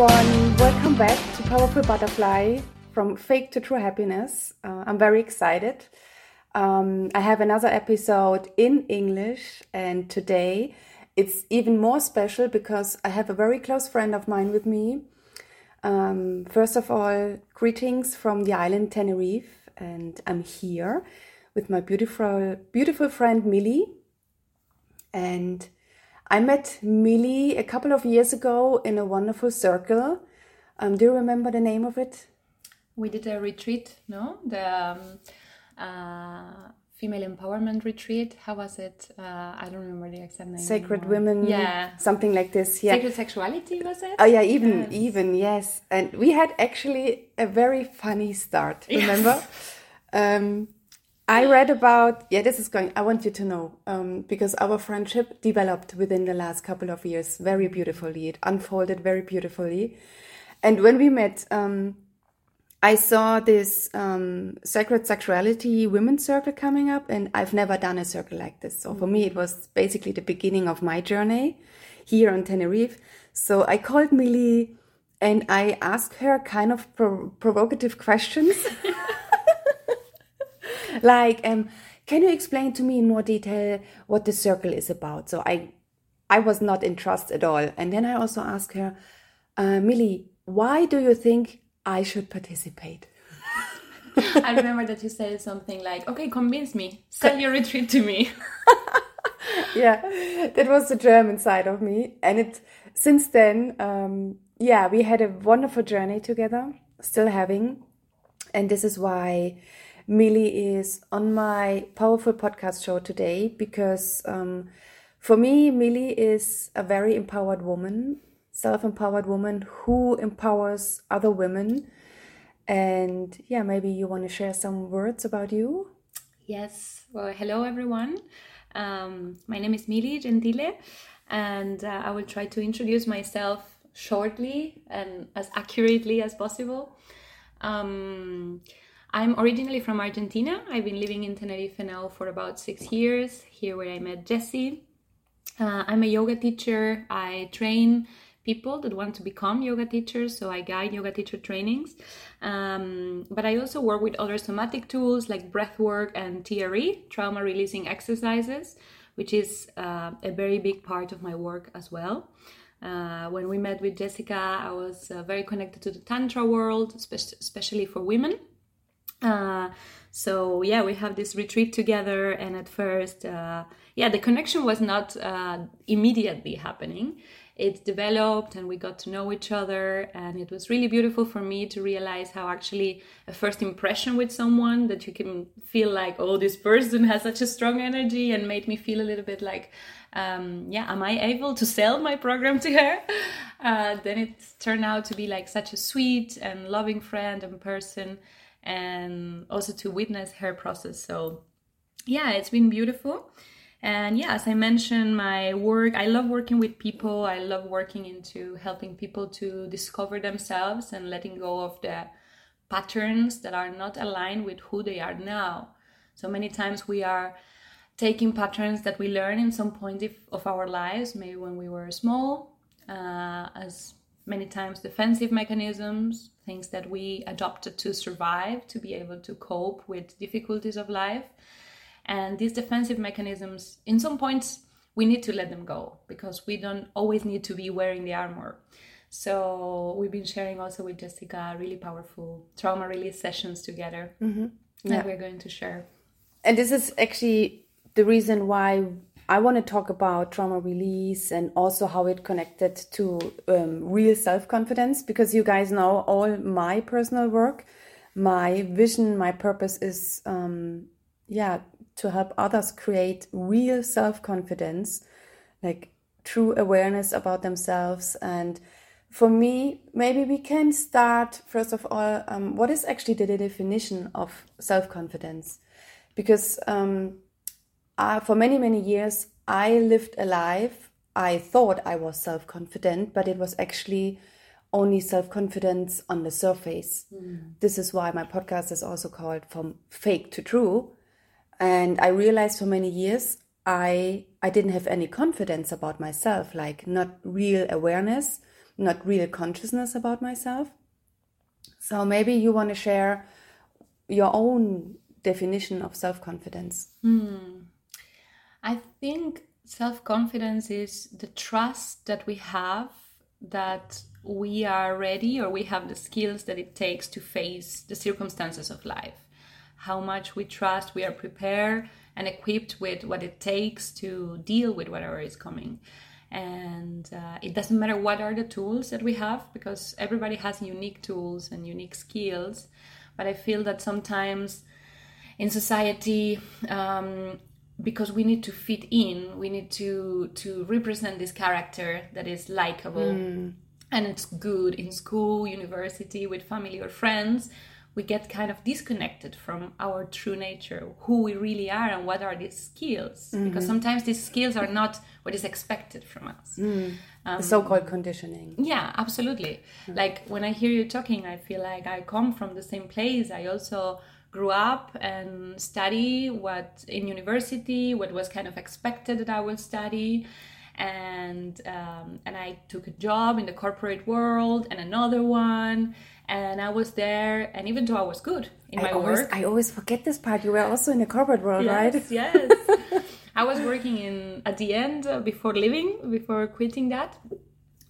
everyone. Welcome back to Powerful Butterfly from Fake to True Happiness. Uh, I'm very excited. Um, I have another episode in English, and today it's even more special because I have a very close friend of mine with me. Um, first of all, greetings from the island Tenerife, and I'm here with my beautiful, beautiful friend Mili. And I met Mili a couple of years ago in a wonderful circle. Um, do you remember the name of it? We did a retreat, no? The um, uh, female empowerment retreat. How was it? Uh, I don't remember the exact name. Sacred anymore. Women, Yeah. something like this. Yeah. Sacred sexuality was it? Oh yeah, even Yes. even yes, and we had actually a very funny start. Yes. Remember? Um, I read about yeah. This is going. I want you to know um, because our friendship developed within the last couple of years very beautifully. It unfolded very beautifully, and when we met, um, I saw this um, sacred sexuality women's circle coming up, and I've never done a circle like this. So for me, it was basically the beginning of my journey here on Tenerife. So I called Mili and I asked her kind of pro- provocative questions. like, um, can you explain to me in more detail what the circle is about? So I, I was not in trust at all. And then I also asked her, uh, Mili, why do you think I should participate? I remember that you said something like, "Okay, convince me, sell your retreat to me." yeah, that was the German side of me. And it since then, um, yeah, we had a wonderful journey together, still having. And this is why Mili is on my powerful podcast show today because um, for me, Mili is a very empowered woman, self empowered woman who empowers other women. And yeah, maybe you want to share some words about you? Yes. Well, hello everyone. Um, my name is Mili Gentile, and uh, I will try to introduce myself shortly and as accurately as possible. Um, I'm originally from Argentina. I've been living in Tenerife now for about six years, here where I met Jessie. Uh, I'm a yoga teacher. I train people that want to become yoga teachers, so I guide yoga teacher trainings. Um, but I also work with other somatic tools like breath work and TRE, trauma releasing exercises, which is uh, a very big part of my work as well. Uh, when we met with Jessica, I was uh, very connected to the Tantra world, spe- especially for women. Uh, so yeah, we have this retreat together, and at first, uh, yeah, the connection was not uh, immediately happening. It developed, and we got to know each other, and it was really beautiful for me to realize how actually a first impression with someone that you can feel like, oh, this person has such a strong energy, and made me feel a little bit like, um, yeah, am I able to sell my program to her? Uh, then it turned out to be like such a sweet and loving friend and person and also to witness her process. So, yeah, it's been beautiful. And yeah, as I mentioned, my work, I love working with people. I love working into helping people to discover themselves and letting go of the patterns that are not aligned with who they are now. So many times we are taking patterns that we learn in some point of, our lives, maybe when we were small, uh, as many times defensive mechanisms, things that we adopted to survive, to be able to cope with difficulties of life. And these defensive mechanisms, in some points, we need to let them go because we don't always need to be wearing the armor. So we've been sharing also with Jessica really powerful trauma release sessions together mm-hmm. Yeah. that we're going to share. And this is actually the reason why I want to talk about trauma release and also how it connected to um, real self confidence because you guys know all my personal work, my vision, my purpose is, um, yeah, to help others create real self confidence, like true awareness about themselves. And for me, maybe we can start first of all. Um, what is actually the definition of self confidence? Because um, uh, for many, many years, I lived a life. I thought I was self confident, but it was actually only self confidence on the surface. This is why my podcast is also called From Fake to True. And I realized for many years I I didn't have any confidence about myself, like not real awareness, not real consciousness about myself. So maybe you want to share your own definition of self confidence. I think self confidence is the trust that we have that we are ready or we have the skills that it takes to face the circumstances of life. How much we trust we are prepared and equipped with what it takes to deal with whatever is coming. And uh, it doesn't matter what are the tools that we have because everybody has unique tools and unique skills. But I feel that sometimes in society, um, because we need to fit in, we need to to represent this character that is likable mm. and it's good in school, university, with family or friends. We get kind of disconnected from our true nature, who we really are, and what are these skills. Mm-hmm. Because sometimes these skills are not what is expected from us. Mm. Um, the so called conditioning. Yeah, absolutely. Mm. Like when I hear you talking, I feel like I come from the same place. I also grew up and study what in university, what was kind of expected that I will study. And um, and I took a job in the corporate world and another one, and I was there. And even though I was good in my always, work, I always forget this part. You were also in the corporate world, right? Yes, yes. I was working in at the end uh, before leaving, before quitting that.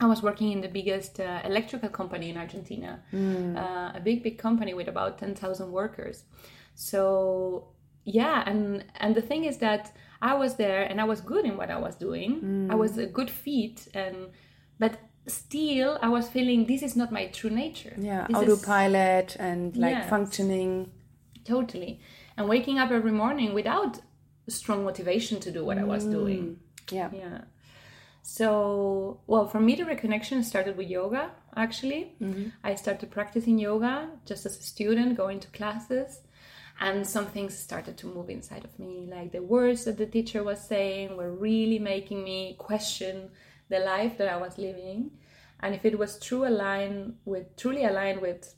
I was working in the biggest uh, electrical company in Argentina, uh, a big, big company with about ten thousand workers. So yeah, and and the thing is that I was there and I was good in what I was doing. I was a good fit, and but still I was feeling this is not my true nature. Yeah, This is- autopilot and like Yes. functioning. totally, and waking up every morning without strong motivation to do what I was doing. Yeah. Yeah. So, well, for me, the reconnection started with yoga, actually. Mm-hmm. I started practicing yoga just as a student, going to classes, and some things started to move inside of me. Like the words that the teacher was saying were really making me question the life that I was living. And if it was true aligned with truly aligned with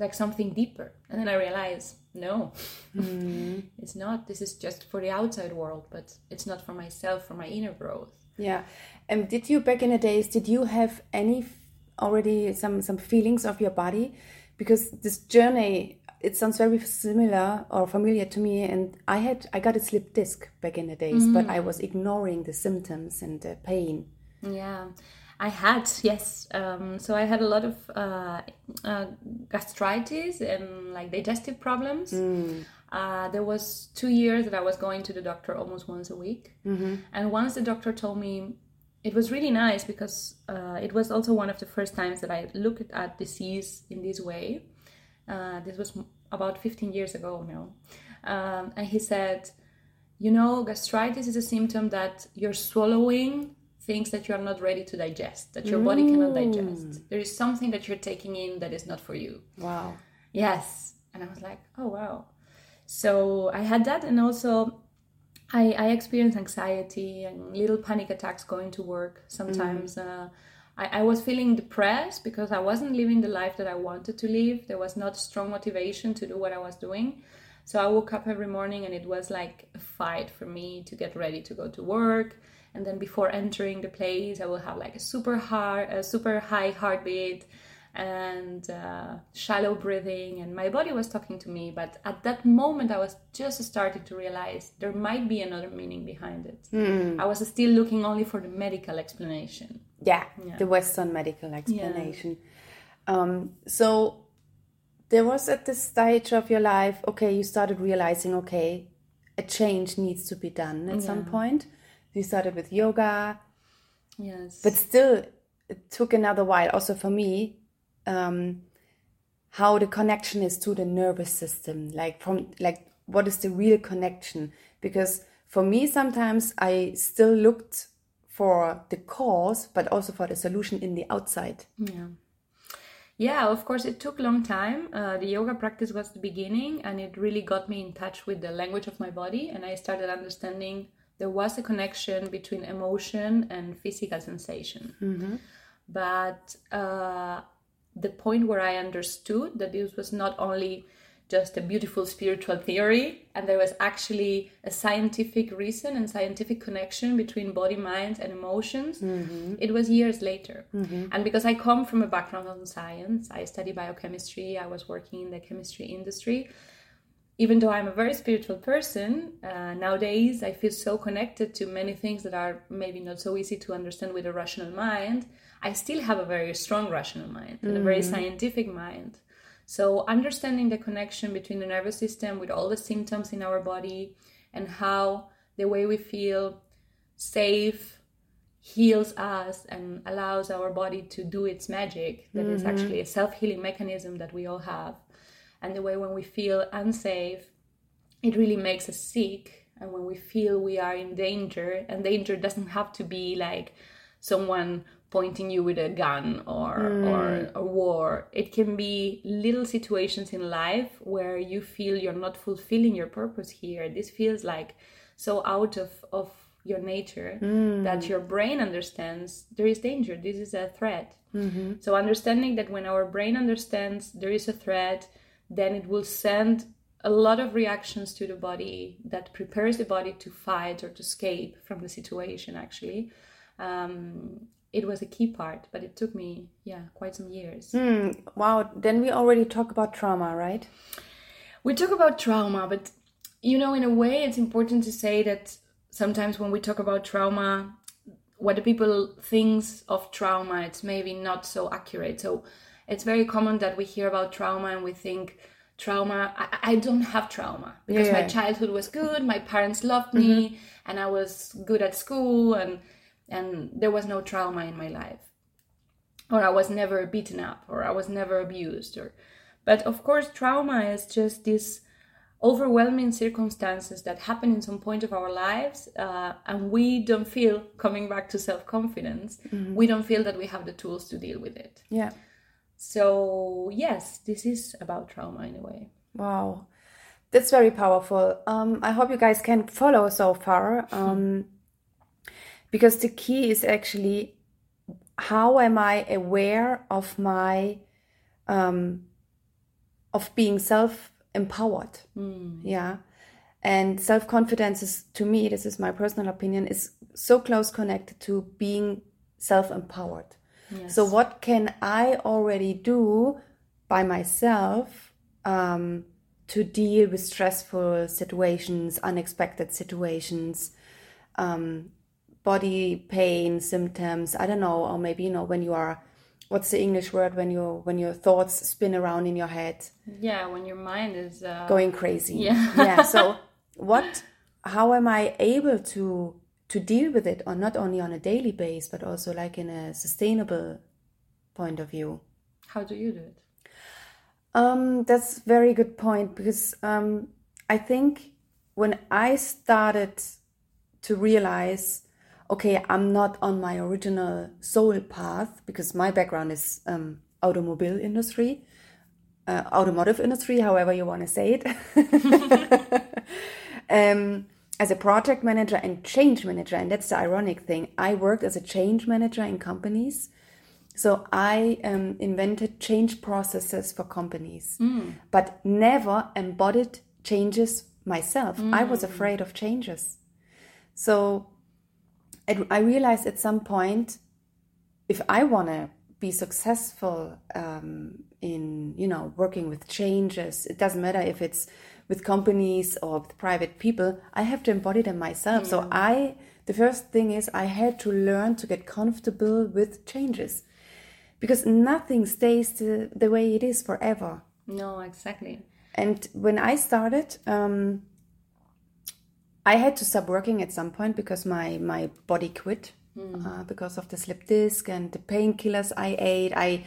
like something deeper. And then I realized, no, mm-hmm. it's not. This is just for the outside world, but it's not for myself, for my inner growth. Yeah. And did you back in the days? Did you have any already some some feelings of your body? Because this journey, it sounds very similar or familiar to me. And I had I got a slip disc back in the days, but I was ignoring the symptoms and the pain. Yeah, I had yes. Um, so I had a lot of uh, uh, gastritis and like digestive problems. Uh, there was two years that I was going to the doctor almost once a week, and once the doctor told me it was really nice because uh, it was also one of the first times that I looked at disease in this way. Uh, this was about 15 years ago now, um, and he said, "You know, gastritis is a symptom that you're swallowing." things that you are not ready to digest, that your body cannot digest. There is something that you're taking in that is not for you. Wow. Yes. And I was like, oh, wow. So I had that. And also, I, I experienced anxiety and little panic attacks going to work. Sometimes uh, I, I was feeling depressed because I wasn't living the life that I wanted to live. There was not strong motivation to do what I was doing. So I woke up every morning and it was like a fight for me to get ready to go to work. And then before entering the place, I will have like a super hard, a super high heartbeat and uh, shallow breathing. And my body was talking to me. But at that moment, I was just starting to realize there might be another meaning behind it. I was still looking only for the medical explanation. Yeah, the Western medical explanation. Um, so there was at this stage of your life, okay, you started realizing, okay, a change needs to be done at some point. You started with yoga, Yes. but still, it took another while, also for me, um, how the connection is to the nervous system, like from like what is the real connection? Because for me, sometimes I still looked for the cause, but also for the solution in the outside. Yeah. Yeah, of course, it took a long time. Uh, the yoga practice was the beginning, and it really got me in touch with the language of my body. And I started understanding there was a connection between emotion and physical sensation. But uh, the point where I understood that this was not only just a beautiful spiritual theory and there was actually a scientific reason and scientific connection between body mind and emotions mm-hmm. it was years later mm-hmm. and because i come from a background on science i study biochemistry i was working in the chemistry industry even though i'm a very spiritual person uh, nowadays i feel so connected to many things that are maybe not so easy to understand with a rational mind i still have a very strong rational mind mm-hmm. and a very mm-hmm. scientific mind so, understanding the connection between the nervous system with all the symptoms in our body and how the way we feel safe heals us and allows our body to do its magic That mm-hmm. is actually a self-healing mechanism that we all have and the way when we feel unsafe it really makes us sick and when we feel we are in danger and danger doesn't have to be like someone pointing you with a gun or mm. or a war it can be little situations in life where you feel you're not fulfilling your purpose here this feels like so out of of your nature mm. that your brain understands there is danger this is a threat mm-hmm. so understanding that when our brain understands there is a threat then it will send a lot of reactions to the body that prepares the body to fight or to escape from the situation actually um, it was a key part, but it took me, yeah, quite some years. Mm, wow. Then we already talk about trauma, right? We talk about trauma, but you know, in a way, it's important to say that sometimes when we talk about trauma, what the people thinks of trauma, it's maybe not so accurate. So it's very common that we hear about trauma and we think trauma. I, I don't have trauma because yeah. my childhood was good, my parents loved me, mm-hmm. and I was good at school and and there was no trauma in my life. Or i was never beaten up or i was never abused or but of course trauma is just these overwhelming circumstances that happen in some point of our lives uh, and we don't feel coming back to self-confidence mm-hmm. we don't feel that we have the tools to deal with it. Yeah. So yes this is about trauma in a way. Wow. That's very powerful. Um, i hope you guys can follow so far. Um, because the key is actually how am I aware of my um, of being self empowered? Mm. Yeah. And self confidence is, to me, this is my personal opinion, is so close connected to being self empowered. Yes. So, what can I already do by myself um, to deal with stressful situations, unexpected situations, um, body pain symptoms i don't know or maybe you know when you are what's the english word when you when your thoughts spin around in your head? Yeah when your mind is uh... going crazy. Yeah. Yeah so what how am i able to to deal with it on not only on a daily base but also like in a sustainable point of view? How do you do it? Um that's very good point because um i think when i started to realize okay, I'm not on my original soul path because my background is um, automobile industry, uh, automotive industry, however you want to say it. um, as a project manager and change manager, and that's the ironic thing. I worked as a change manager in companies. So I um, invented change processes for companies, mm. but never embodied changes myself. Mm. I was mm. afraid of changes. So I realized at some point, if I want to be successful um, in, you know, working with changes, it doesn't matter if it's with companies or with private people, I have to embody them myself. Mm. So I, the first thing is I had to learn to get comfortable with changes because nothing stays the, the way it is forever. No, exactly. And when I started, um, I had to stop working at some point because my my body quit mm. uh, because of the slip disc and the painkillers I ate. I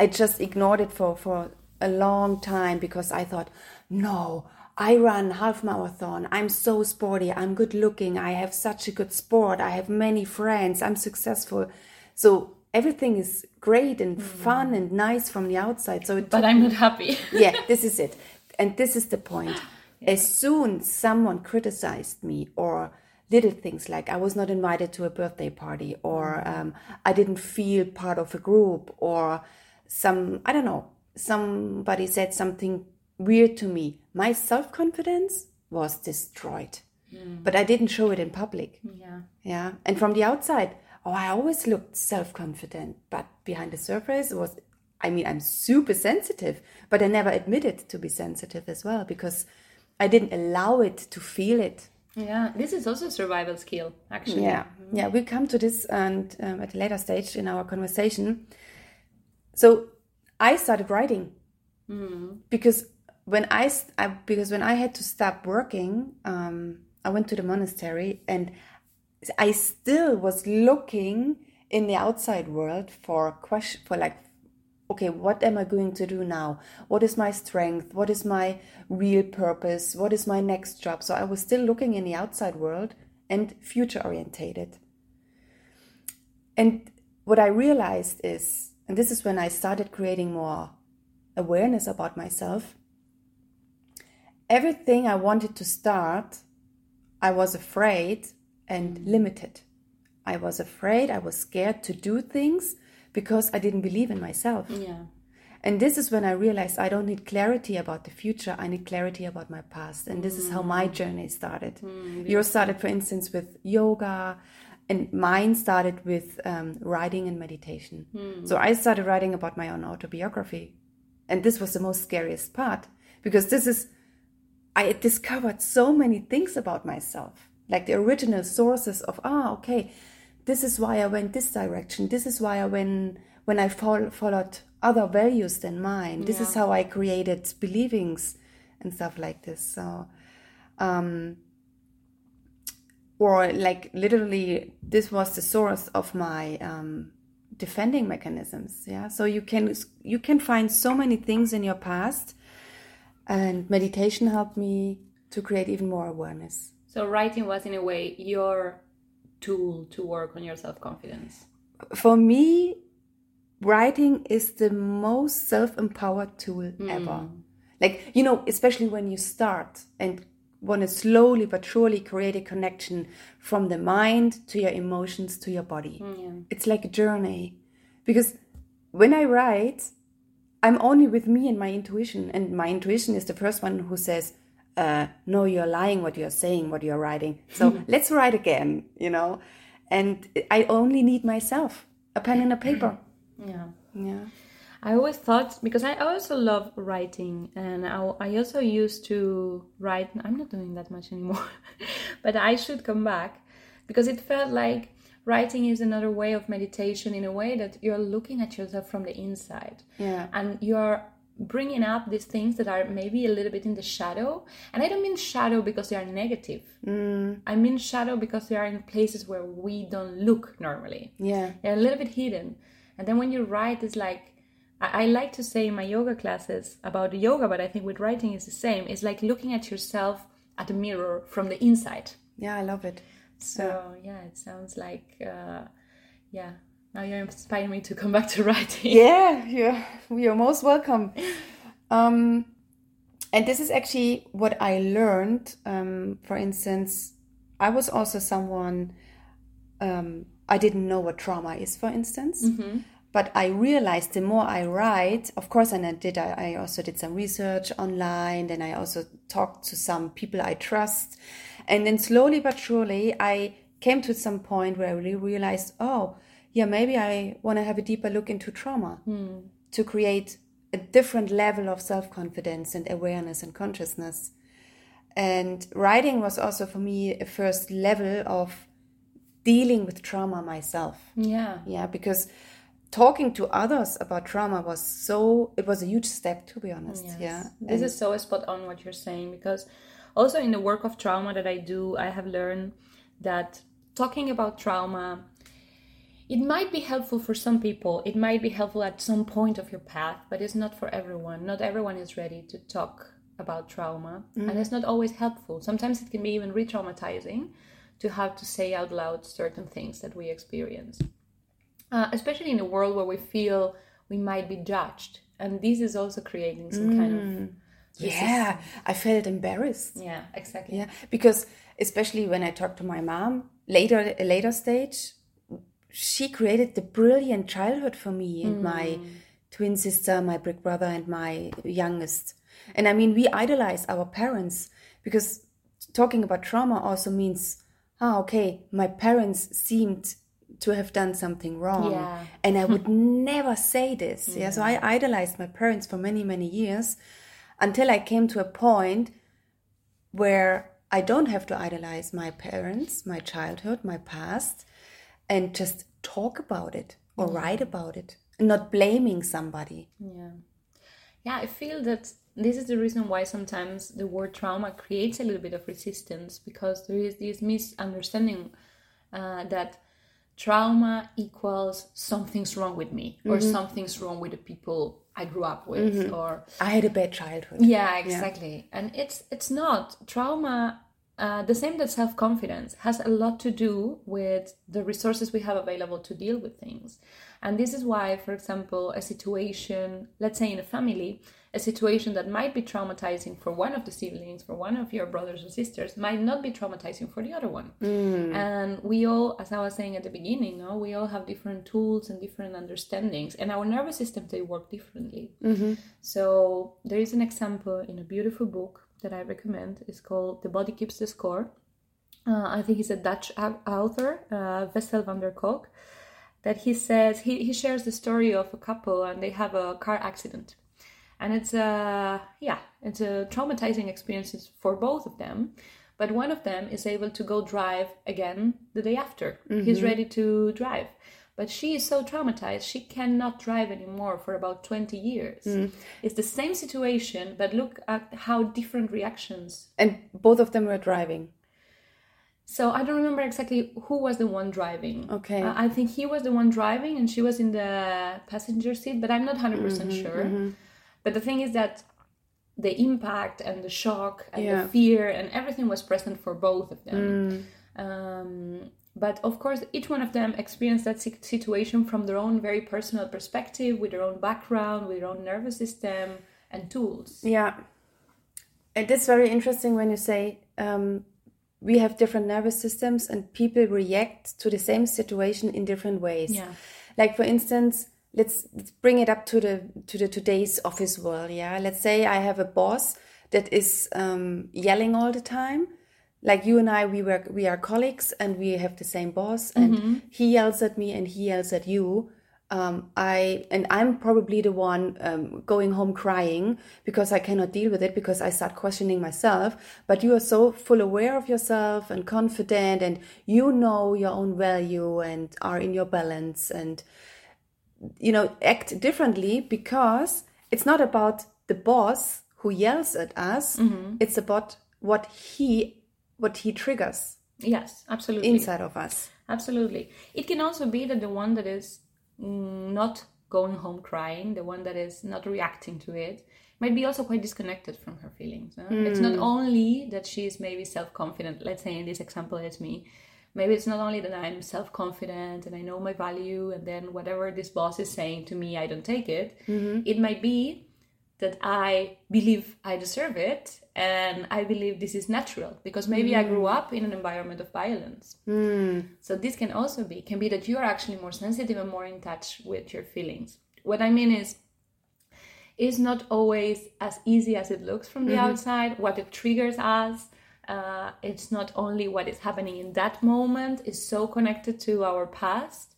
I just ignored it for for a long time because I thought, no, I run half marathon. I'm so sporty. I'm good looking. I have such a good sport. I have many friends. I'm successful. So everything is great and mm. fun and nice from the outside. So, but I'm not happy. yeah, this is it, and this is the point as soon someone criticized me or little things like I was not invited to a birthday party or mm-hmm. um, I didn't feel part of a group or some I don't know somebody said something weird to me. My self confidence was destroyed, but I didn't show it in public. Yeah. Yeah. And from the outside, oh, I always looked self confident, but behind the surface it was, I mean, I'm super sensitive, but I never admitted to be sensitive as well because I didn't allow it to feel it. Yeah. This is also a survival skill, actually. Yeah. Yeah. We'll come to this and um, at a later stage in our conversation. So I started writing because when I because when I had to stop working, um, I went to the monastery and I still was looking in the outside world for question for like okay what am i going to do now? What is my strength? What is my real purpose? What is my next job? So i was still looking in the outside world and future orientated. And what i realized is and this is when i started creating more awareness about myself everything i wanted to start I was afraid and limited. I was afraid, I was scared to do things because I didn't believe in myself. Yeah. And this is when I realized I don't need clarity about the future, I need clarity about my past. And this is how my journey started. Yours started, for instance, with yoga, and mine started with um, writing and meditation. So I started writing about my own autobiography. And this was the most scariest part because this is I discovered so many things about myself, like the original sources of ah okay, this is why I went this direction. This is why I went when I fol- followed other values than mine. This is how I created believings and stuff like this. So, um, or like literally, this was the source of my um, defending mechanisms. Yeah. So you can you can find so many things in your past and meditation helped me to create even more awareness So writing was in a way your tool to work on your self confidence. for me writing is the most self-empowered tool hmm. ever. Like you know especially when you start and want to slowly but surely create a connection from the mind to your emotions to your body. Hmm, it's like a journey. Because when i write i'm only with me and my intuition and my intuition is the first one who says uh, no you're lying what you're saying what you're writing so let's write again you know and i only need myself a pen and a paper Yeah. yeah I always thought because I also love writing and I, I also used to write. I'm not doing that much anymore, but I should come back because it felt like writing is another way of meditation in a way that you're looking at yourself from the inside Yeah. and you're bringing up these things that are maybe a little bit in the shadow. And I don't mean shadow because they are negative. I mean shadow because they are in places where we don't look normally. yeah They're a little bit hidden. And then when you write, it's like, I, I like to say in my yoga classes about yoga, but I think with writing is the same. It's like looking at yourself at a mirror from the inside. yeah i love it So, yeah, it sounds like, uh, yeah, now you're inspiring me to come back to writing. yeah you're, you're most welcome. Um and this is actually what i learned um for instance i was also someone um i didn't know what trauma is for instance. But i realized the more i write of course and i did I, I also did some research online then i also talked to some people i trust. And then slowly but surely i came to some point where i really realized oh yeah maybe i want to have a deeper look into trauma hmm. to create a different level of self-confidence and awareness and consciousness and writing was also for me a first level of dealing with trauma myself Yeah. yeah because talking to others about trauma was so it was a huge step to be honest Yes. yeah This is so spot on what you're saying because also in the work of trauma that I do, I have learned that talking about trauma it might be helpful for some people. It might be helpful at some point of your path, but it's not for everyone. Not everyone is ready to talk about trauma, and it's not always helpful. Sometimes it can be even re-traumatizing to have to say out loud certain things that we experience uh, especially in a world where we feel we might be judged and this is also creating some kind of yeah i felt embarrassed yeah exactly yeah because especially when i talked to my mom later a later stage she created the brilliant childhood for me in my twin sister, my big brother, and my youngest. And I mean, we idolize our parents because talking about trauma also means, ah, okay, my parents seemed to have done something wrong. Yeah. And I would never say this. Yeah. So I idolized my parents for many, many years until I came to a point where I don't have to idolize my parents, my childhood, my past, and just talk about it or mm. write about it, not blaming somebody. Yeah. Yeah, I feel that this is the reason why sometimes the word trauma creates a little bit of resistance because there is this misunderstanding uh, that trauma equals something's wrong with me or mm-hmm. something's wrong with the people I grew up with mm-hmm. or I had a bad childhood. yeah exactly and it's it's not trauma uh, the same that self-confidence has a lot to do with the resources we have available to deal with things. And this is why for example a situation let's say in a family a situation that might be traumatizing for one of the siblings for one of your brothers or sisters might not be traumatizing for the other one. And we all as i was saying at the beginning no, we all have different tools and different understandings and our nervous system they work differently. So there is an example in a beautiful book that I recommend. is called The Body Keeps the Score. Uh, I think he's a Dutch author, uh, Bessel van der Kolk, that he says he, he shares the story of a couple and they have a car accident. And it's a yeah, it's a traumatizing experience for both of them. But one of them is able to go drive again the day after. He's ready to drive. But she is so traumatized, she cannot drive anymore for about 20 years. It's the same situation, but look at how different reactions. And both of them were driving. So I don't remember exactly who was the one driving. Okay. Uh, I think he was the one driving and she was in the passenger seat, but I'm not 100% Mm-hmm, sure. But the thing is that the impact and the shock and Yeah. the fear and everything was present for both of them. Mm. Um, but of course, each one of them experienced that situation from their own very personal perspective, with their own background, with their own nervous system and tools. Yeah. It is very interesting when you say um, we have different nervous systems and people react to the same situation in different ways. Yeah. Like for instance, let's, let's bring it up to the to the today's office world. Yeah. Let's say I have a boss that is um, yelling all the time. Like you and I, we work, we are colleagues, and we have the same boss, and he yells at me, and he yells at you. Um, I and I'm probably the one um, going home crying because I cannot deal with it because I start questioning myself. But you are so full aware of yourself and confident, and you know your own value and are in your balance, and you know act differently because it's not about the boss who yells at us. It's about what he what he triggers Yes, absolutely. inside of us. Absolutely. It can also be that the one that is mm, not going home crying, the one that is not reacting to it, might be also quite disconnected from her feelings. huh? It's not only that she's maybe self confident, let's say in this example, it's me. Maybe it's not only that I'm self confident and I know my value, and then whatever this boss is saying to me, I don't take it. It might be that I believe I deserve it and I believe this is natural because maybe I grew mm. up in an environment of violence. Mm. So this can also be can be that you are actually more sensitive and more in touch with your feelings. What I mean is it's not always as easy as it looks from the mm-hmm. outside. What it triggers us, uh, it's not only what is happening in that moment is so connected to our past,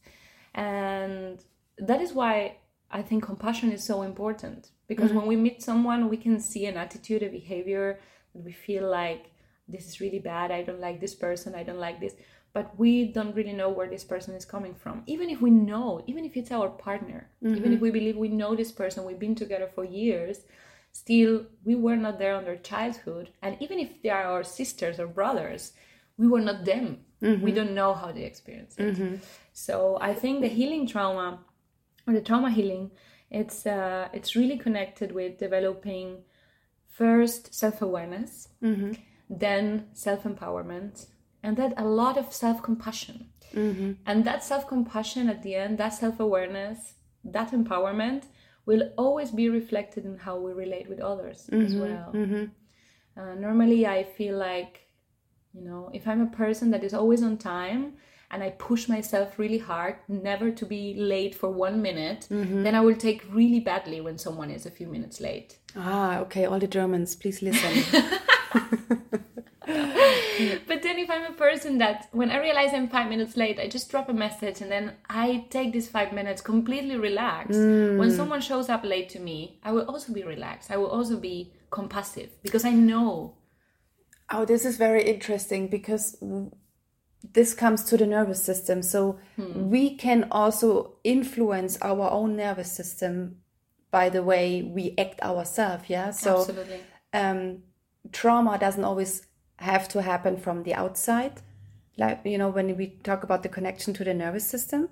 and that is why I think compassion is so important because mm-hmm. when we meet someone, we can see an attitude, a behavior that we feel like this is really bad. I don't like this person. I don't like this. But we don't really know where this person is coming from. Even if we know, even if it's our partner, even if mm-hmm. we believe we know this person, we've been together for years, still we were not there on their childhood. And even if they are our sisters or brothers, we were not them. We mm-hmm. don't know how they experience it. So I think the healing trauma or the trauma healing it's uh, it's really connected with developing first self-awareness then self-empowerment and then a lot of self-compassion. And that self-compassion at the end that self-awareness that empowerment will always be reflected in how we relate with others as well. Uh, normally i feel like you know if i'm a person that is always on time and I push myself really hard never to be late for one minute, then I will take really badly when someone is a few minutes late. Ah, okay. All the Germans, please listen. But then if I'm a person that when I realize I'm five minutes late, I just drop a message and then I take these five minutes completely relaxed. When someone shows up late to me, I will also be relaxed. I will also be compassive because I know. oh, this is very interesting because this comes to the nervous system. So we can also influence our own nervous system by the way we act ourselves. Yeah. So Absolutely. um, trauma doesn't always have to happen from the outside. Like you know, when we talk about the connection to the nervous system,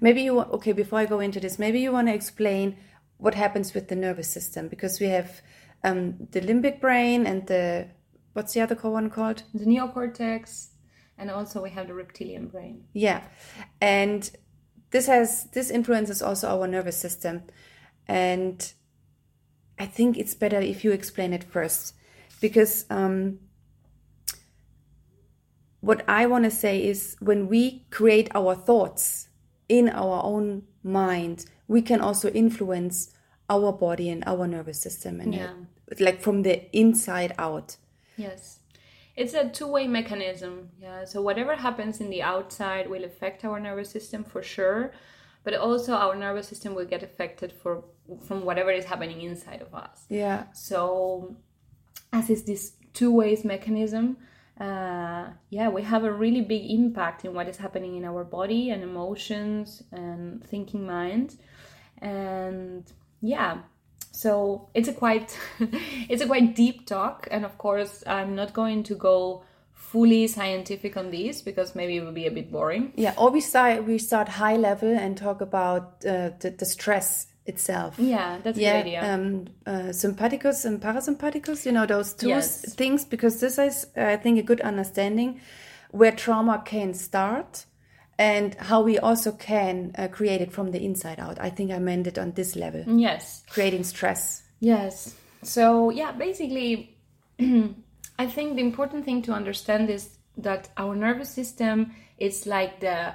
maybe you okay. Before I go into this, maybe you want to explain what happens with the nervous system because we have um, the limbic brain and the what's the other one called? The neocortex, and also we have the reptilian brain. Yeah, and this has this influences also our nervous system, and I think it's better if you explain it first, because um, what I want to say is when we create our thoughts in our own mind, we can also influence our body and our nervous system, and Yeah. it- like from the inside out. Yes. It's a two way mechanism. Yeah. So whatever happens in the outside will affect our nervous system for sure. But also our nervous system will get affected for from whatever is happening inside of us. Yeah. So as is this two ways mechanism, uh, yeah, we have a really big impact in what is happening in our body and emotions and thinking mind. And yeah, so it's a quite it's a quite deep talk and of course i'm not going to go fully scientific on this because maybe it will be a bit boring Yeah, or we start we start high level and talk about uh, the, the stress itself. yeah that's a Yeah, good idea um, uh, sympathicus and parasympathicus. You know those two Yes. things because this is, I think, a good understanding where trauma can start and how we also can uh, create it from the inside out. I think I meant it on this level, yes creating stress. Yes. So, yeah, basically, I think the important thing to understand is that our nervous system is like the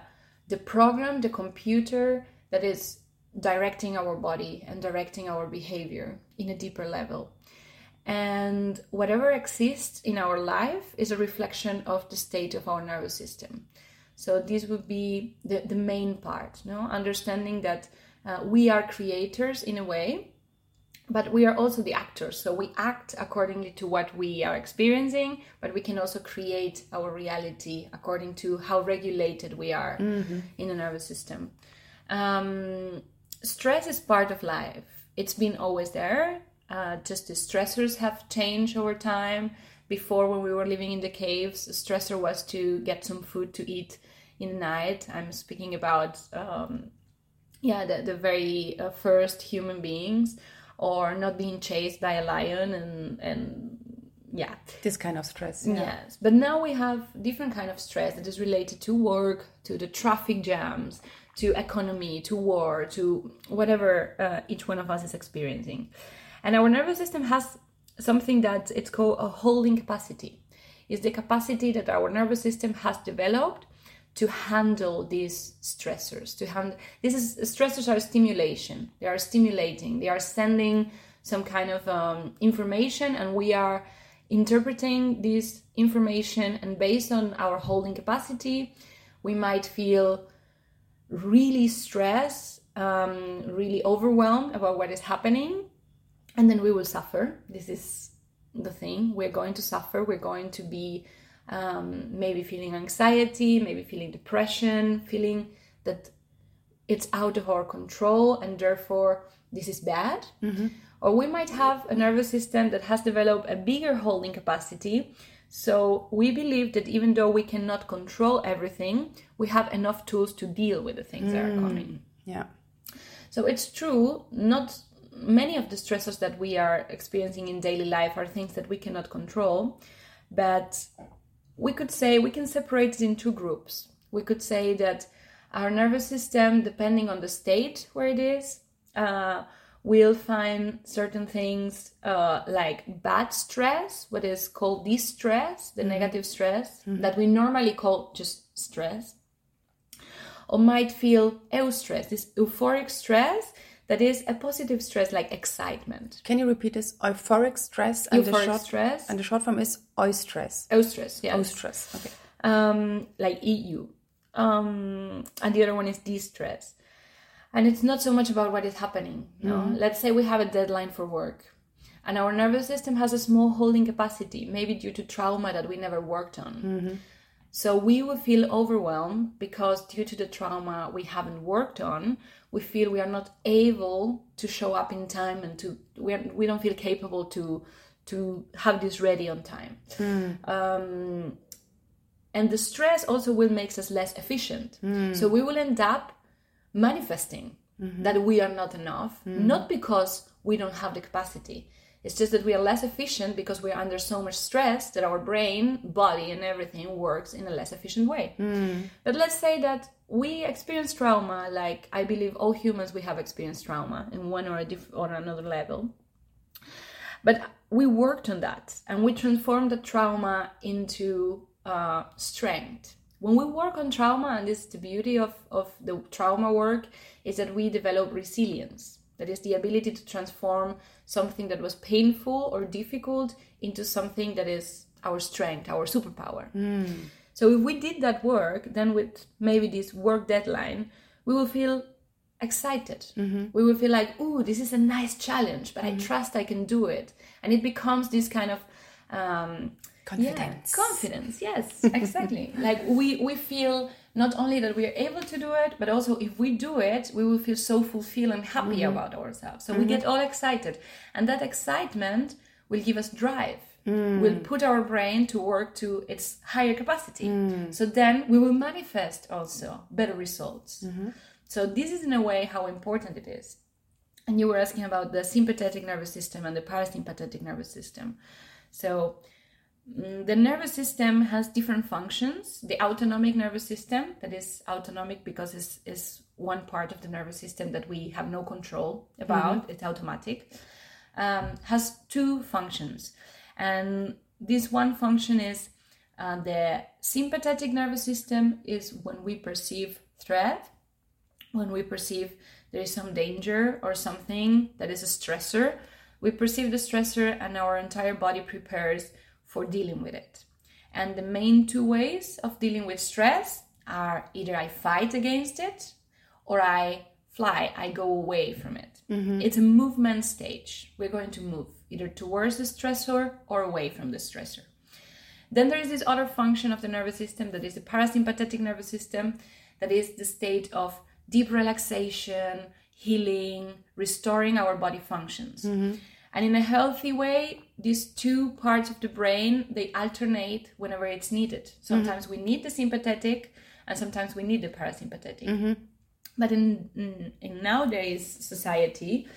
the program, the computer that is directing our body and directing our behavior in a deeper level. And whatever exists in our life is a reflection of the state of our nervous system. So this would be the, the main part, no? Understanding that uh, we are creators in a way, but we are also the actors. So we act accordingly to what we are experiencing but we can also create our reality according to how regulated we are in the nervous system. Um, stress is part of life. It's been always there. Uh, just the stressors have changed over time before when we were living in the caves the stressor was to get some food to eat in the night. I'm speaking about um, yeah the, the very uh, first human beings or not being chased by a lion and and yeah. This kind of stress. yes but now we have different kind of stress that is related to work to the traffic jams to economy to war to whatever uh, each one of us is experiencing. And our nervous system has something that it's called a holding capacity. Is the capacity that our nervous system has developed to handle these stressors to handle this is stressors are stimulation. They are stimulating. They are sending some kind of um, information and we are interpreting this information and based on our holding capacity we might feel really stressed um, really overwhelmed about what is happening and then we will suffer. This is the thing. We're going to suffer. We're going to be um, maybe feeling anxiety maybe feeling depression feeling that it's out of our control and therefore this is bad. Or we might have a nervous system that has developed a bigger holding capacity. So we believe that even though we cannot control everything we have enough tools to deal with the things that are coming. Yeah. so it's true, not many of the stressors that we are experiencing in daily life are things that we cannot control, but we could say we can separate it in two groups. We could say that our nervous system, depending on the state where it is, uh, will find certain things uh, like bad stress, what is called distress, the negative stress that we normally call just stress or might feel eustress, this euphoric stress that is a positive stress like excitement. Can you repeat this? Euphoric stress and the short stress. and the short form is eustress. Eustress, yes. Eustress. Okay. um, like EU. Um, and the other one is de-stress. And it's not so much about what is happening. You know? Let's say we have a deadline for work and our nervous system has a small holding capacity, maybe due to trauma that we never worked on. So we will feel overwhelmed because due to the trauma we haven't worked on, we feel we are not able to show up in time and to we, are, we don't feel capable to to have this ready on time. Hmm. Um, and the stress also will make us less efficient. Hmm. So we will end up manifesting mm-hmm. that we are not enough, hmm. not because we don't have the capacity. It's just that we are less efficient because we are under so much stress that our brain, body, and everything works in a less efficient way. But let's say that we experience trauma, like I believe all humans we have experienced trauma in one or a diff- or another level. But we worked on that and we transformed the trauma into uh, strength. When we work on trauma, and this is the beauty of, of the trauma work, is that we develop resilience. That is the ability to transform something that was painful or difficult into something that is our strength, our superpower. Hmm. So if we did that work, then with maybe this work deadline, we will feel excited. Mm-hmm. We will feel like, "Ooh, this is a nice challenge, but I mm-hmm. trust I can do it," and it becomes this kind of um, Confidence. yeah, confidence. Yes, exactly. like we we feel not only that we are able to do it, but also if we do it, we will feel so fulfilled and happy mm-hmm. about ourselves. So we mm-hmm. get all excited, and that excitement will give us drive. Mm. Will put our brain to work to its higher capacity. Mm. So then we will manifest also better results. Mm-hmm. So this is in a way how important it is. And you were asking about the sympathetic nervous system and the parasympathetic nervous system. So mm, the nervous system has different functions. The autonomic nervous system, that is autonomic because it's, is one part of the nervous system that we have no control about, it's automatic, um, has two functions. And this one function is uh, the sympathetic nervous system is when we perceive threat, when we perceive there is some danger or something that is a stressor, we perceive the stressor and our entire body prepares for dealing with it. And the main two ways of dealing with stress are either I fight against it or I fly, I go away from it. Mm-hmm. It's a movement stage. We're going to move either towards the stressor or away from the stressor. Then there is this other function of the nervous system that is the parasympathetic nervous system, that is the state of deep relaxation, healing, restoring our body functions. Mm-hmm. And in a healthy way, these two parts of the brain they alternate whenever it's needed. Mm-hmm. Sometimes we need the sympathetic, and sometimes we need the parasympathetic. Mm-hmm. But in, in in nowadays society,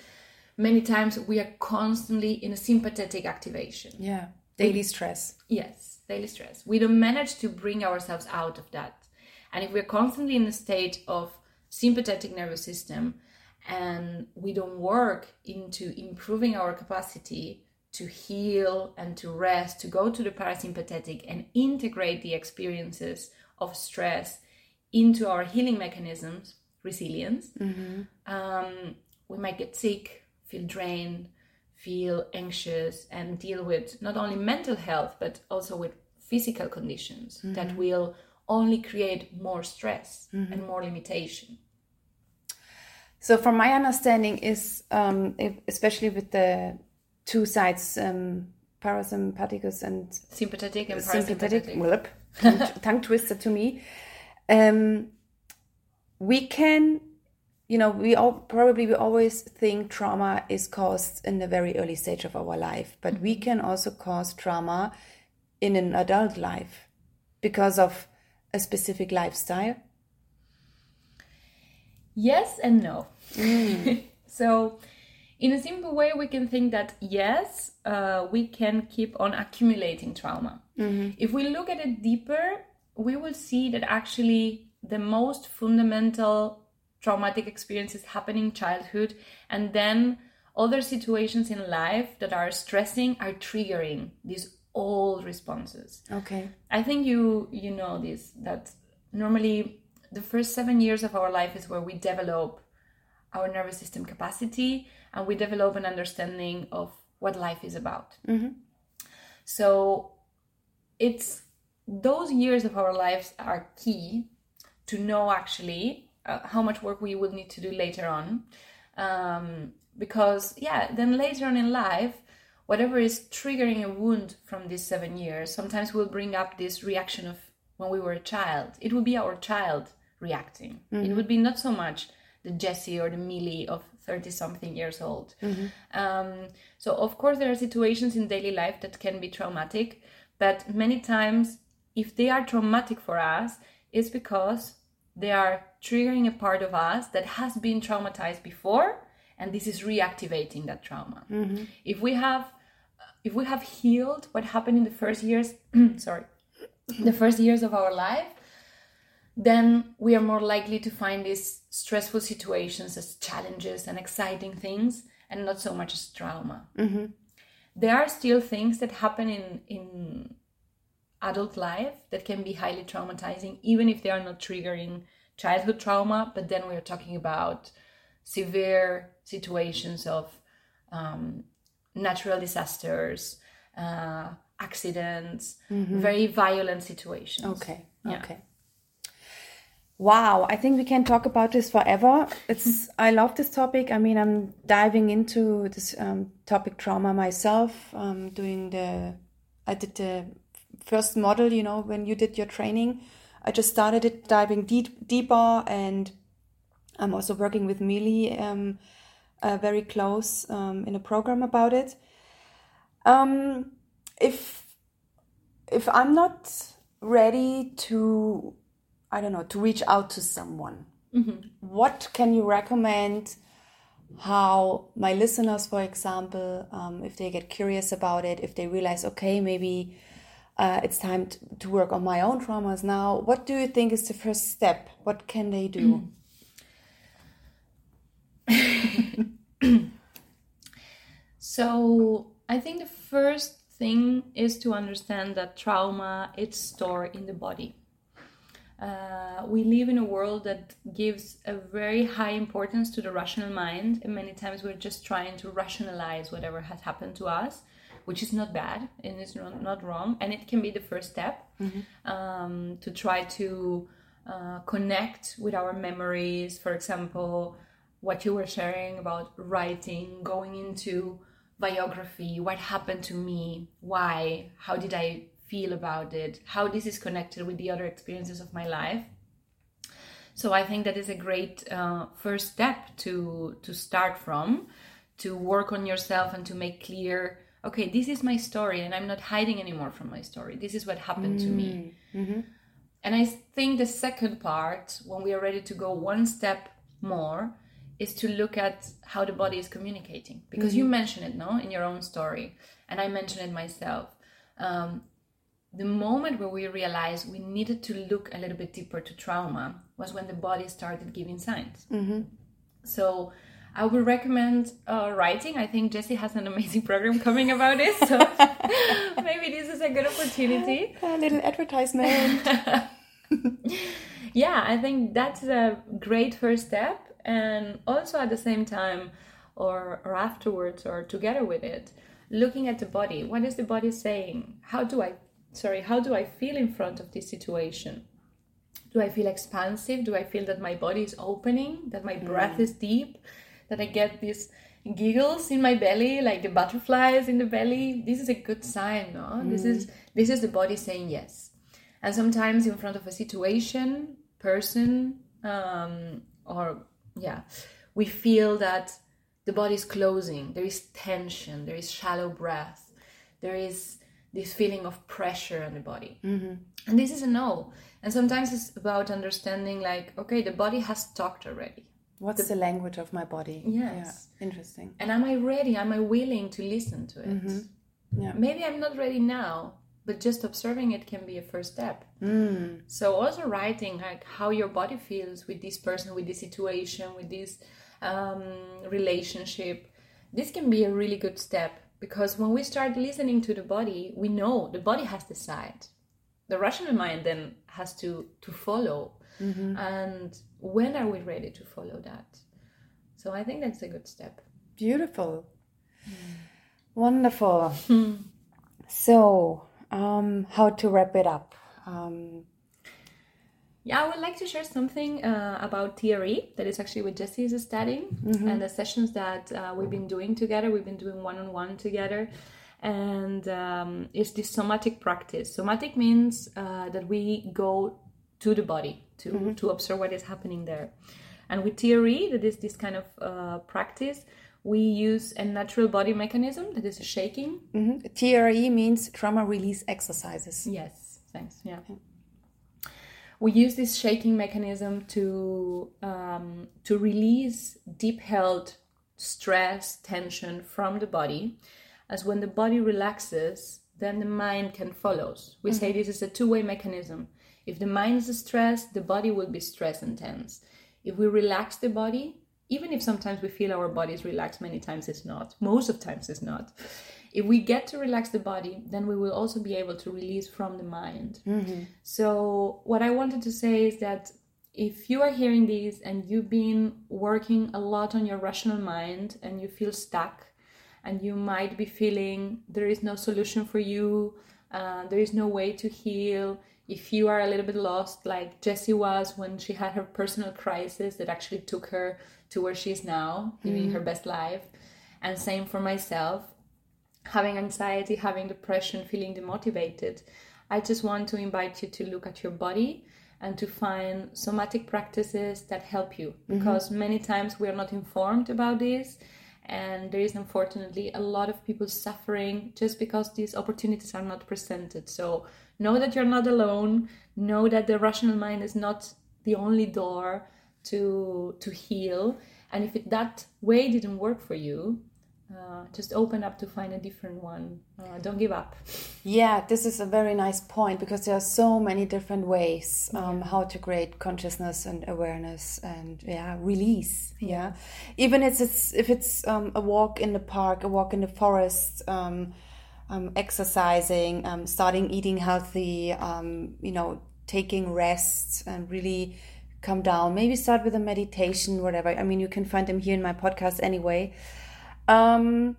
many times we are constantly in a sympathetic activation. Yeah. Daily stress. Yes, daily stress. We don't manage to bring ourselves out of that. And if we're constantly in a state of sympathetic nervous system and we don't work into improving our capacity to heal and to rest, to go to the parasympathetic and integrate the experiences of stress into our healing mechanisms, resilience, mm-hmm. um, we might get sick, feel drained, feel anxious, and deal with not only mental health but also with physical conditions that mm-hmm. will only create more stress and mm-hmm. more limitation. So, from my understanding, is um, if, especially with the two sides, um, parasympathicus and Sympathetic and sympathetic, parasympathetic. blip, tongue, tongue twister to me. Um, we can, you know, we all probably we always think trauma is caused in the very early stage of our life, but we can also cause trauma in an adult life because of a specific lifestyle. Yes and no. so, in a simple way, we can think that yes, uh, we can keep on accumulating trauma. If we look at it deeper, we will see that actually the most fundamental traumatic experiences happen in childhood, and then other situations in life that are stressing are triggering these old responses. Okay. I think you you know this that normally the first seven years of our life is where we develop our nervous system capacity and we develop an understanding of what life is about. So it's those years of our lives are key to know actually uh, how much work we will need to do later on. Um, because, yeah, then later on in life, whatever is triggering a wound from these seven years sometimes will bring up this reaction of when we were a child. It will be our child reacting. It mm-hmm. would be not so much the Jessie or the Mili of 30 something years old. Mm-hmm. Um, so, of course, there are situations in daily life that can be traumatic, but many times, if they are traumatic for us, it's because they are triggering a part of us that has been traumatized before and this is reactivating that trauma mm-hmm. if we have if we have healed what happened in the first years sorry the first years of our life then we are more likely to find these stressful situations as challenges and exciting things and not so much as trauma there are still things that happen in in adult life that can be highly traumatizing even if they are not triggering childhood trauma but then we're talking about severe situations of um, natural disasters uh, accidents very violent situations Okay. Yeah. Okay. Wow, I think we can talk about this forever. It's I love this topic. I mean, I'm diving into this um, topic trauma myself. Um, doing the I did the first model. You know, when you did your training, I just started it diving deep deeper, and I'm also working with Mili um, uh, very close um, in a program about it. Um, if if I'm not ready to, I don't know, to reach out to someone, what can you recommend? How my listeners, for example, um, if they get curious about it, if they realize, okay, maybe uh, it's time to, to work on my own traumas now, what do you think is the first step? What can they do? So I think the first thing is to understand that trauma is stored in the body. Uh, we live in a world that gives a very high importance to the rational mind, and many times we're just trying to rationalize whatever has happened to us, which is not bad and it's not, not wrong, and it can be the first step um, to try to uh, connect with our memories. For example, what you were sharing about writing, going into biography, what happened to me, why, how did I feel about it, how this is connected with the other experiences of my life. So I think that is a great uh, first step to to start from, to work on yourself and to make clear. Okay, this is my story, and I'm not hiding anymore from my story. This is what happened to me. And I think the second part, when we are ready to go one step more, is to look at how the body is communicating. Because you mentioned it, no, in your own story, and I mentioned it myself. Um, the moment where we realized we needed to look a little bit deeper to trauma was when the body started giving signs. So I would recommend uh, writing. I think Jesse has an amazing program coming about it. So maybe this is a good opportunity. A little advertisement. yeah, I think that's a great first step. And also at the same time, or, or afterwards, or together with it, looking at the body. What is the body saying? How do I, sorry, how do I feel in front of this situation? Do I feel expansive? Do I feel that my body is opening, that my breath is deep, that I get these giggles in my belly, like the butterflies in the belly? This is a good sign, no? This is this is the body saying yes. And sometimes in front of a situation, person, um, or yeah, we feel that the body is closing. There is tension. There is shallow breath. There is this feeling of pressure on the body. Mm-hmm. And this is a no. And sometimes it's about understanding, like, okay, the body has talked already. What's the language of my body? Yes. Yeah. Interesting. And am I ready? Am I willing to listen to it? Mm-hmm. Yeah. Maybe I'm not ready now, but just observing it can be a first step. Mm. So also writing like how your body feels with this person, with this situation, with this um, relationship. This can be a really good step because when we start listening to the body, we know the body has decided. The rational mind then has to to follow. and when are we ready to follow that so i think that's a good step Beautiful. Wonderful. so, um, how to wrap it up? Um, Yeah, I would like to share something uh, about TRE that is actually what Jesse is studying and the sessions that uh, we've been doing together. We've been doing one on one together, and um, it's this somatic practice. Somatic means uh, that we go to the body to, to observe what is happening there. And with TRE, that is this kind of uh, practice, we use a natural body mechanism that is shaking. mhm. TRE means trauma release exercises. Yes, thanks. Yeah. We use this shaking mechanism to um, to release deep held stress, tension from the body, as when the body relaxes, then the mind can follow. We say this is a two way mechanism. If the mind is stressed, the body will be stressed and tense. If we relax the body, even if sometimes we feel our body is relaxed, many times it's not. Most of times it's not. If we get to relax the body, then we will also be able to release from the mind. So, what I wanted to say is that if you are hearing these and you've been working a lot on your rational mind and you feel stuck, and you might be feeling there is no solution for you, uh, there is no way to heal. If you are a little bit lost, like Jessie was when she had her personal crisis that actually took her to where she is now, living her best life, and same for myself having anxiety, having depression, feeling demotivated, I just want to invite you to look at your body and to find somatic practices that help you. Mm-hmm. Because many times we are not informed about this and there is unfortunately a lot of people suffering just because these opportunities are not presented. So know that you're not alone. Know that the rational mind is not the only door to to heal. And if it, that way didn't work for you uh, just open up to find a different one. Uh, don't give up. Yeah, this is a very nice point because there are so many different ways um, how to create consciousness and awareness and yeah, release. Yeah, even if it's if it's um, a walk in the park, a walk in the forest, um, um, exercising, um, starting eating healthy, um, you know, taking rest and really come down. Maybe start with a meditation, whatever. I mean, you can find them here in my podcast anyway. Um,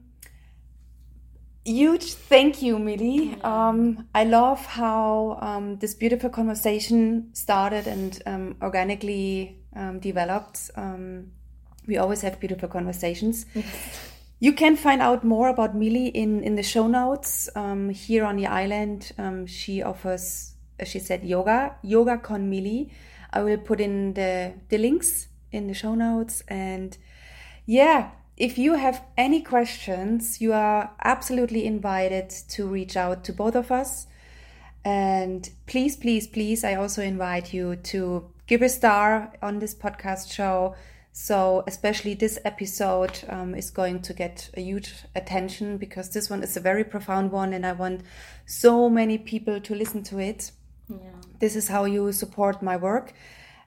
huge thank you, Mili. Um, I love how um, this beautiful conversation started and um, organically um, developed. Um, we always have beautiful conversations. You can find out more about Mili in, in the show notes. Um, here on the island, um, she offers, as she said, yoga, yoga con Mili. I will put in the, the links in the show notes. And yeah, if you have any questions, you are absolutely invited to reach out to both of us. And please, please, please, I also invite you to give a star on this podcast show. So, especially this episode um, is going to get a huge attention because this one is a very profound one, and I want so many people to listen to it. Yeah. This is how you support my work.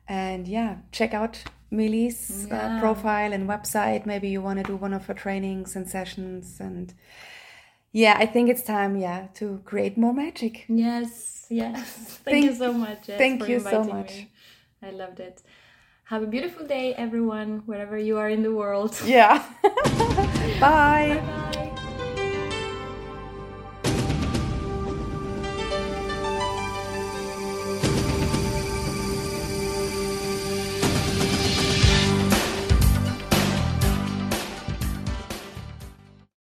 And yeah, check out Mili's uh, profile and website. Maybe you want to do one of her trainings and sessions. And yeah, I think it's time, yeah, to create more magic. Yes, yes. Thank, Thank- you so much. Thank you so much. me. I loved it. Have a beautiful day, everyone, wherever you are in the world. Yeah. Bye. Bye.